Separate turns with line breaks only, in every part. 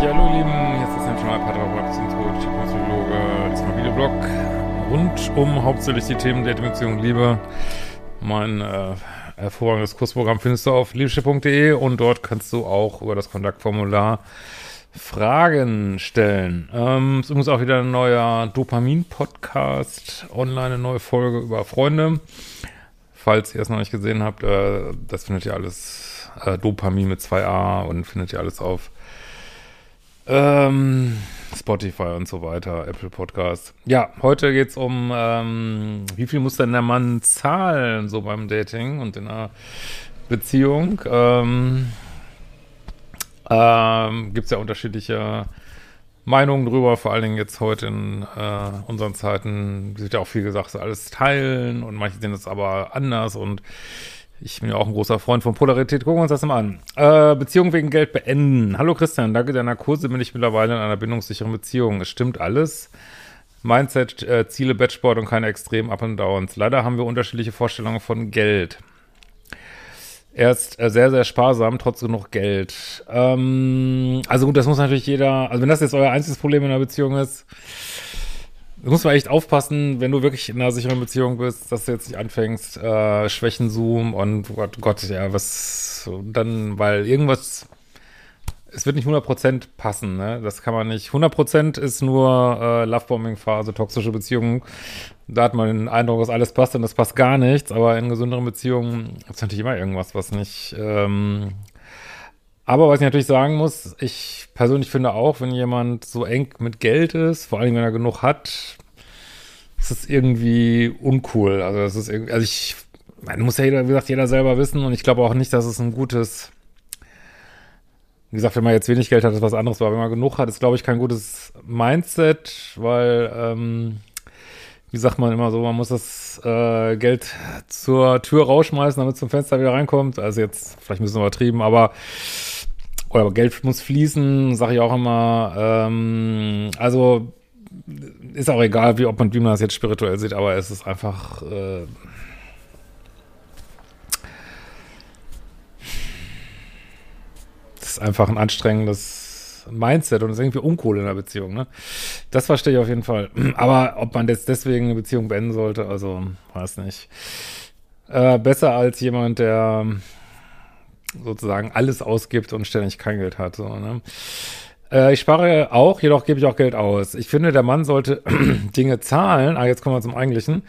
Ja, hallo ihr Lieben, hier ist das National Paartherapeut, Psychologe, Psychologe, das Familieblog. Rund um hauptsächlich die Themen Dating, Beziehung, Liebe. Mein äh, hervorragendes Kursprogramm findest du auf liebeschiff.de und dort kannst du auch über das Kontaktformular Fragen stellen. Ähm, ist übrigens auch wieder ein neuer Dopamin-Podcast, online eine neue Folge über Freunde. Falls ihr es noch nicht gesehen habt, äh, das findet ihr alles, äh, Dopamin mit 2a und findet ihr alles auf ähm, Spotify und so weiter, Apple Podcast. Ja, heute geht's um, ähm, wie viel muss denn der Mann zahlen, so beim Dating und in einer Beziehung. Ähm, ähm, Gibt ja unterschiedliche Meinungen drüber, vor allen Dingen jetzt heute in äh, unseren Zeiten, wird ja auch viel gesagt, alles teilen und manche sehen das aber anders und ich bin ja auch ein großer Freund von Polarität. Gucken wir uns das mal an. Äh, Beziehung wegen Geld beenden. Hallo Christian, danke deiner Kurse bin ich mittlerweile in einer bindungssicheren Beziehung. Es stimmt alles. Mindset, äh, Ziele, Bettsport und keine extremen Up and Downs. Leider haben wir unterschiedliche Vorstellungen von Geld. Er ist äh, sehr, sehr sparsam, trotz genug Geld. Ähm, also gut, das muss natürlich jeder, also wenn das jetzt euer einziges Problem in der Beziehung ist, Du musst mal echt aufpassen, wenn du wirklich in einer sicheren Beziehung bist, dass du jetzt nicht anfängst, äh, Schwächenzoom und Gott, Gott, ja, was dann, weil irgendwas, es wird nicht 100% passen, ne? Das kann man nicht. 100% ist nur äh, Lovebombing-Phase, toxische Beziehungen. Da hat man den Eindruck, dass alles passt und das passt gar nichts, aber in gesünderen Beziehungen ist natürlich immer irgendwas, was nicht ähm, aber was ich natürlich sagen muss, ich persönlich finde auch, wenn jemand so eng mit Geld ist, vor allem wenn er genug hat, ist es irgendwie uncool. Also das ist irgendwie, also ich, man muss ja jeder, wie gesagt, jeder selber wissen und ich glaube auch nicht, dass es ein gutes, wie gesagt, wenn man jetzt wenig Geld hat, ist was anderes, aber wenn man genug hat, ist glaube ich kein gutes Mindset, weil, ähm, wie sagt man immer so, man muss das äh, Geld zur Tür rausschmeißen, damit es zum Fenster wieder reinkommt. Also jetzt, vielleicht ein bisschen übertrieben, aber oder Geld muss fließen, sage ich auch immer. Ähm, also ist auch egal, wie ob man, wie man das jetzt spirituell sieht, aber es ist einfach. Äh, es ist einfach ein anstrengendes Mindset und ist irgendwie uncool in der Beziehung, ne? Das verstehe ich auf jeden Fall. Aber ob man jetzt deswegen eine Beziehung beenden sollte, also weiß nicht. Äh, besser als jemand, der sozusagen alles ausgibt und ständig kein Geld hat. So, ne? äh, ich spare auch, jedoch gebe ich auch Geld aus. Ich finde, der Mann sollte Dinge zahlen. Ah, jetzt kommen wir zum Eigentlichen.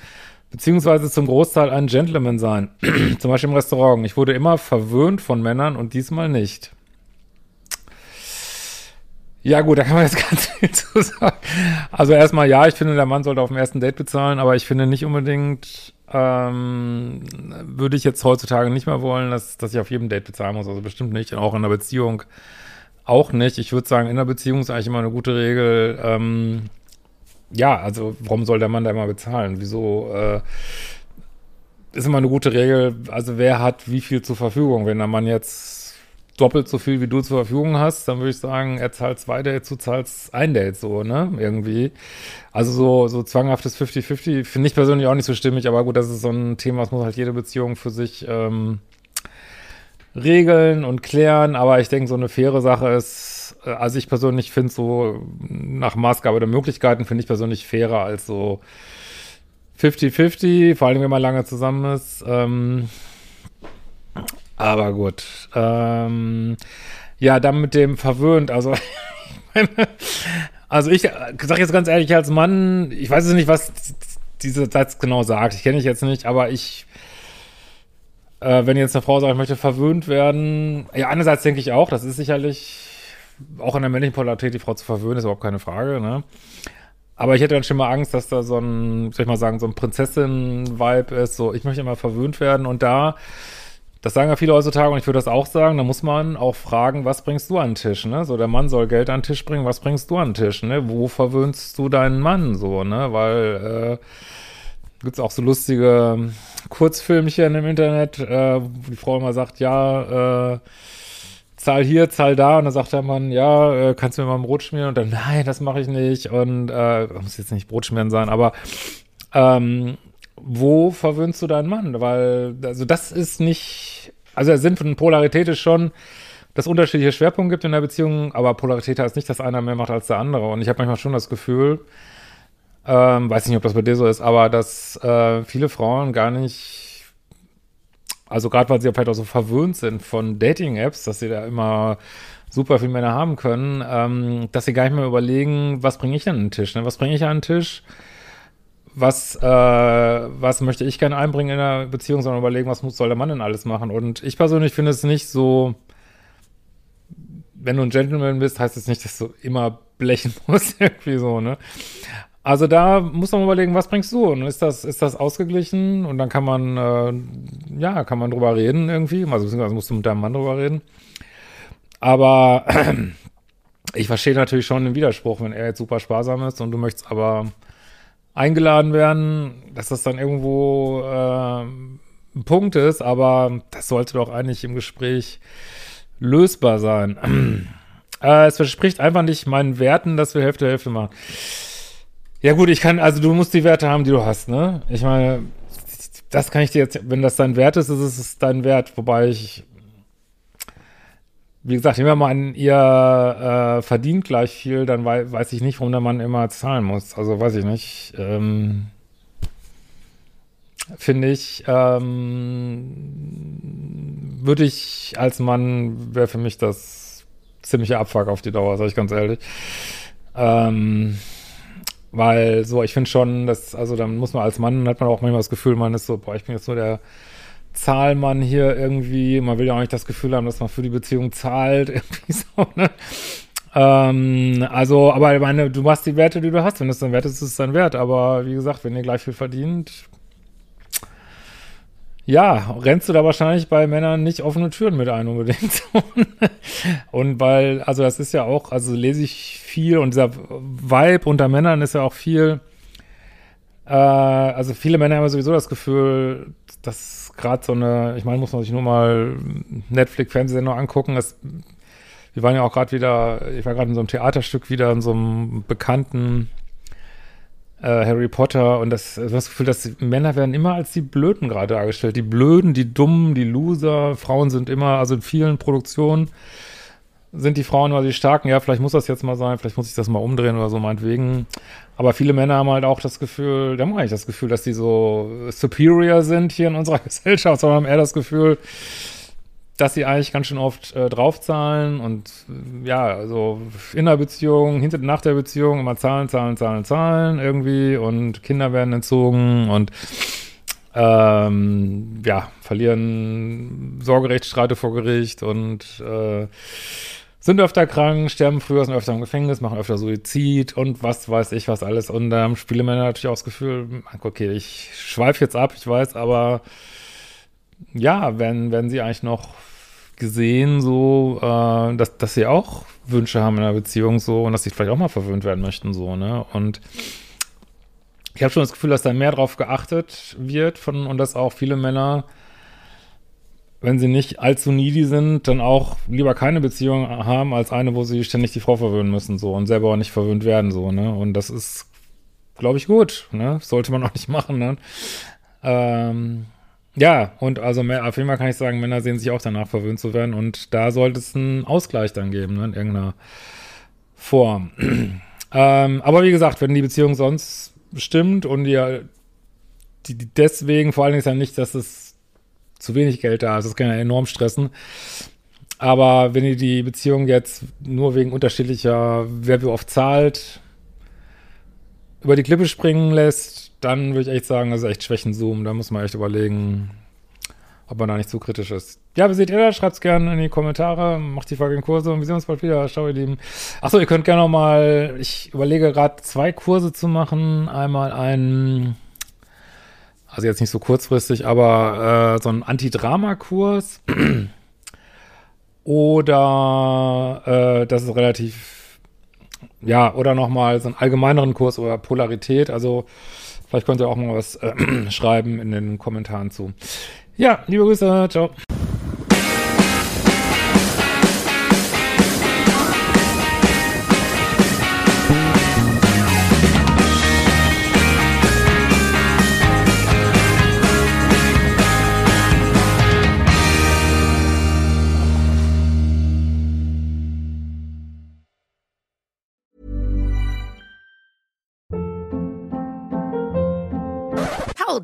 Beziehungsweise zum Großteil ein Gentleman sein. zum Beispiel im Restaurant. Ich wurde immer verwöhnt von Männern und diesmal nicht. Ja gut, da kann man jetzt ganz viel zu sagen. Also erstmal ja, ich finde, der Mann sollte auf dem ersten Date bezahlen, aber ich finde nicht unbedingt, ähm, würde ich jetzt heutzutage nicht mehr wollen, dass, dass ich auf jedem Date bezahlen muss. Also bestimmt nicht. auch in der Beziehung auch nicht. Ich würde sagen, in der Beziehung ist eigentlich immer eine gute Regel. Ähm, ja, also warum soll der Mann da immer bezahlen? Wieso äh, ist immer eine gute Regel? Also wer hat wie viel zur Verfügung? Wenn der Mann jetzt doppelt so viel wie du zur Verfügung hast, dann würde ich sagen, er zahlt zwei Dates, du zahlst ein Date so, ne? Irgendwie. Also so, so zwanghaftes 50-50 finde ich persönlich auch nicht so stimmig, aber gut, das ist so ein Thema, das muss halt jede Beziehung für sich ähm, regeln und klären. Aber ich denke, so eine faire Sache ist, äh, also ich persönlich finde so nach Maßgabe der Möglichkeiten, finde ich persönlich fairer als so 50-50, vor allem wenn man lange zusammen ist. Ähm, aber gut. Ähm, ja, dann mit dem verwöhnt. Also, also ich sag jetzt ganz ehrlich, als Mann, ich weiß jetzt nicht, was dieser Satz genau sagt. Ich kenne ich jetzt nicht, aber ich, äh, wenn jetzt eine Frau sagt, ich möchte verwöhnt werden, ja, einerseits denke ich auch, das ist sicherlich auch in der männlichen Polarität die Frau zu verwöhnen, ist überhaupt keine Frage, ne? Aber ich hätte dann schon mal Angst, dass da so ein, soll ich mal sagen, so ein Prinzessin-Vibe ist, so, ich möchte immer verwöhnt werden und da, das sagen ja viele heutzutage und ich würde das auch sagen, da muss man auch fragen, was bringst du an den Tisch, ne? So, der Mann soll Geld an den Tisch bringen, was bringst du an den Tisch, ne? Wo verwöhnst du deinen Mann, so, ne? Weil, äh, gibt's auch so lustige Kurzfilmchen im Internet, äh, wo die Frau immer sagt, ja, äh, zahl hier, zahl da. Und dann sagt der Mann, ja, äh, kannst du mir mal ein Brot schmieren? Und dann, nein, das mache ich nicht. Und äh, muss jetzt nicht Brot schmieren sein, aber ähm, wo verwöhnst du deinen Mann? Weil, also das ist nicht, also der Sinn von Polarität ist schon, dass unterschiedliche Schwerpunkte gibt in der Beziehung, aber Polarität heißt nicht, dass einer mehr macht als der andere. Und ich habe manchmal schon das Gefühl, ähm, weiß nicht, ob das bei dir so ist, aber dass äh, viele Frauen gar nicht, also gerade weil sie vielleicht auch so verwöhnt sind von Dating-Apps, dass sie da immer super viele Männer haben können, ähm, dass sie gar nicht mehr überlegen, was bringe ich an den Tisch, ne? was bringe ich an den Tisch, was, äh, was möchte ich gerne einbringen in einer Beziehung, sondern überlegen, was muss, soll der Mann denn alles machen. Und ich persönlich finde es nicht so, wenn du ein Gentleman bist, heißt es das nicht, dass du immer blechen musst, irgendwie so, ne? Also da muss man überlegen, was bringst du? Und ist das, ist das ausgeglichen? Und dann kann man, äh, ja, kann man drüber reden irgendwie. Also beziehungsweise musst du mit deinem Mann drüber reden. Aber ich verstehe natürlich schon den Widerspruch, wenn er jetzt super sparsam ist und du möchtest aber eingeladen werden, dass das dann irgendwo äh, ein Punkt ist, aber das sollte doch eigentlich im Gespräch lösbar sein. äh, es verspricht einfach nicht meinen Werten, dass wir Hälfte Hälfte machen. Ja gut, ich kann, also du musst die Werte haben, die du hast, ne? Ich meine, das kann ich dir jetzt, wenn das dein Wert ist, ist es dein Wert. Wobei ich, wie gesagt, nehmen wir mal an, ihr äh, verdient gleich viel, dann wei weiß ich nicht, warum der Mann immer zahlen muss. Also weiß ich nicht. Ähm, Finde ich, ähm, würde ich als Mann, wäre für mich das ziemliche Abfuck auf die Dauer, sag ich ganz ehrlich. Ähm, weil so, ich finde schon, dass, also dann muss man als Mann, hat man auch manchmal das Gefühl, man ist so, boah, ich bin jetzt nur der Zahlmann hier irgendwie. Man will ja auch nicht das Gefühl haben, dass man für die Beziehung zahlt, irgendwie so, ne? Ähm, also, aber ich meine, du machst die Werte, die du hast. Wenn es dein Wert ist, ist es dein Wert. Aber wie gesagt, wenn ihr gleich viel verdient, ja, rennst du da wahrscheinlich bei Männern nicht offene Türen mit ein unbedingt. und weil, also das ist ja auch, also lese ich viel und dieser Vibe unter Männern ist ja auch viel, also viele Männer haben sowieso das Gefühl, dass gerade so eine, ich meine, muss man sich nur mal Netflix-Fernsehsendung angucken, das, wir waren ja auch gerade wieder, ich war gerade in so einem Theaterstück wieder in so einem bekannten äh, Harry Potter und das, das Gefühl, dass Männer werden immer als die Blöden gerade dargestellt. Die Blöden, die Dummen, die Loser. Frauen sind immer, also in vielen Produktionen sind die Frauen immer die Starken. Ja, vielleicht muss das jetzt mal sein, vielleicht muss ich das mal umdrehen oder so, meinetwegen. Aber viele Männer haben halt auch das Gefühl, die haben eigentlich das Gefühl, dass die so superior sind hier in unserer Gesellschaft, sondern haben eher das Gefühl, dass sie eigentlich ganz schön oft äh, draufzahlen und ja, also in der Beziehung, hinter nach der Beziehung immer zahlen, zahlen, zahlen, zahlen irgendwie und Kinder werden entzogen und ähm, ja, verlieren Sorgerechtsstreite vor Gericht und äh, sind öfter krank, sterben früher, sind öfter im Gefängnis, machen öfter Suizid und was weiß ich was alles. Und ähm, spielen Männer natürlich auch das Gefühl, okay, ich schweife jetzt ab, ich weiß, aber ja, werden, werden sie eigentlich noch gesehen, so, äh, dass, dass sie auch Wünsche haben in einer Beziehung, so, und dass sie vielleicht auch mal verwöhnt werden möchten, so, ne? Und ich habe schon das Gefühl, dass da mehr drauf geachtet wird von, und dass auch viele Männer, wenn sie nicht allzu needy sind, dann auch lieber keine Beziehung haben, als eine, wo sie ständig die Frau verwöhnen müssen, so, und selber auch nicht verwöhnt werden, so, ne? Und das ist, glaube ich, gut, ne? Sollte man auch nicht machen, ne? Ähm, ja, und also mehr, auf jeden Fall kann ich sagen, Männer sehen sich auch danach verwöhnt zu werden und da sollte es einen Ausgleich dann geben, ne, in irgendeiner Form. ähm, aber wie gesagt, wenn die Beziehung sonst stimmt und ihr die, die deswegen, vor allen Dingen ist ja nicht, dass es zu wenig Geld da ist, das kann ja enorm stressen. Aber wenn ihr die Beziehung jetzt nur wegen unterschiedlicher, wer wie oft zahlt, über die Klippe springen lässt, dann würde ich echt sagen, das ist echt Schwächenzoom. Da muss man echt überlegen, ob man da nicht zu kritisch ist. Ja, wie seht ihr das? Schreibt's gerne in die Kommentare, macht die folgenden Kurse und wir sehen uns bald wieder. Ciao, ihr Lieben. Achso, ihr könnt gerne noch mal, ich überlege gerade zwei Kurse zu machen. Einmal ein, also jetzt nicht so kurzfristig, aber äh, so ein Anti-Drama-Kurs. Oder äh, das ist relativ, ja, oder nochmal so einen allgemeineren Kurs über Polarität. Also vielleicht könnt ihr auch mal was äh, schreiben in den Kommentaren zu. Ja, liebe Grüße, ciao.